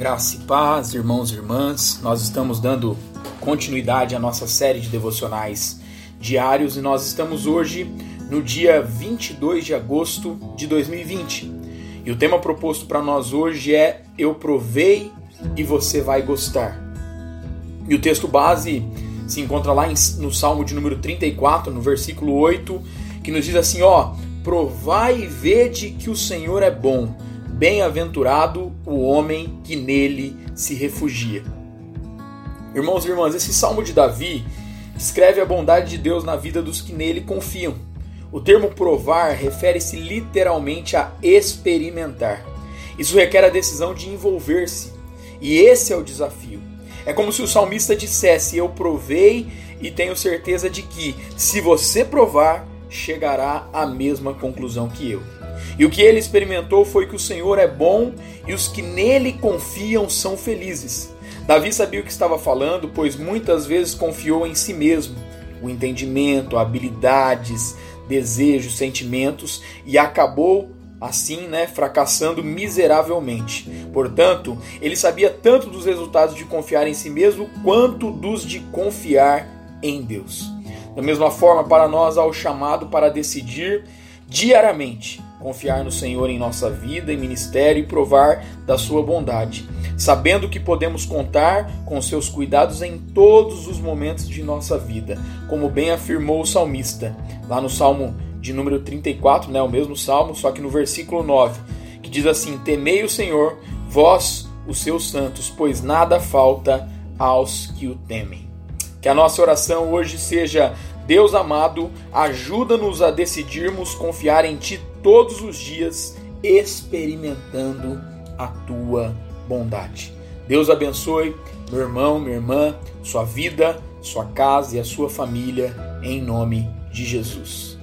Graça e paz, irmãos e irmãs. Nós estamos dando continuidade à nossa série de devocionais diários e nós estamos hoje no dia 22 de agosto de 2020. E o tema proposto para nós hoje é Eu provei e você vai gostar. E o texto base se encontra lá no Salmo de número 34, no versículo 8, que nos diz assim: Ó, provai e vede que o Senhor é bom Bem-aventurado o homem que nele se refugia. Irmãos e irmãs, esse salmo de Davi descreve a bondade de Deus na vida dos que nele confiam. O termo provar refere-se literalmente a experimentar. Isso requer a decisão de envolver-se. E esse é o desafio. É como se o salmista dissesse: Eu provei e tenho certeza de que, se você provar, chegará à mesma conclusão que eu. E o que ele experimentou foi que o Senhor é bom e os que nele confiam são felizes. Davi sabia o que estava falando, pois muitas vezes confiou em si mesmo, o entendimento, habilidades, desejos, sentimentos e acabou assim, né, fracassando miseravelmente. Portanto, ele sabia tanto dos resultados de confiar em si mesmo quanto dos de confiar em Deus. Da mesma forma, para nós há o chamado para decidir diariamente confiar no Senhor em nossa vida e ministério e provar da sua bondade, sabendo que podemos contar com seus cuidados em todos os momentos de nossa vida, como bem afirmou o salmista, lá no Salmo de número 34, né, o mesmo salmo, só que no versículo 9, que diz assim: Temei o Senhor, vós, os seus santos, pois nada falta aos que o temem. Que a nossa oração hoje seja Deus amado, ajuda-nos a decidirmos confiar em Ti todos os dias, experimentando a Tua bondade. Deus abençoe meu irmão, minha irmã, sua vida, sua casa e a sua família, em nome de Jesus.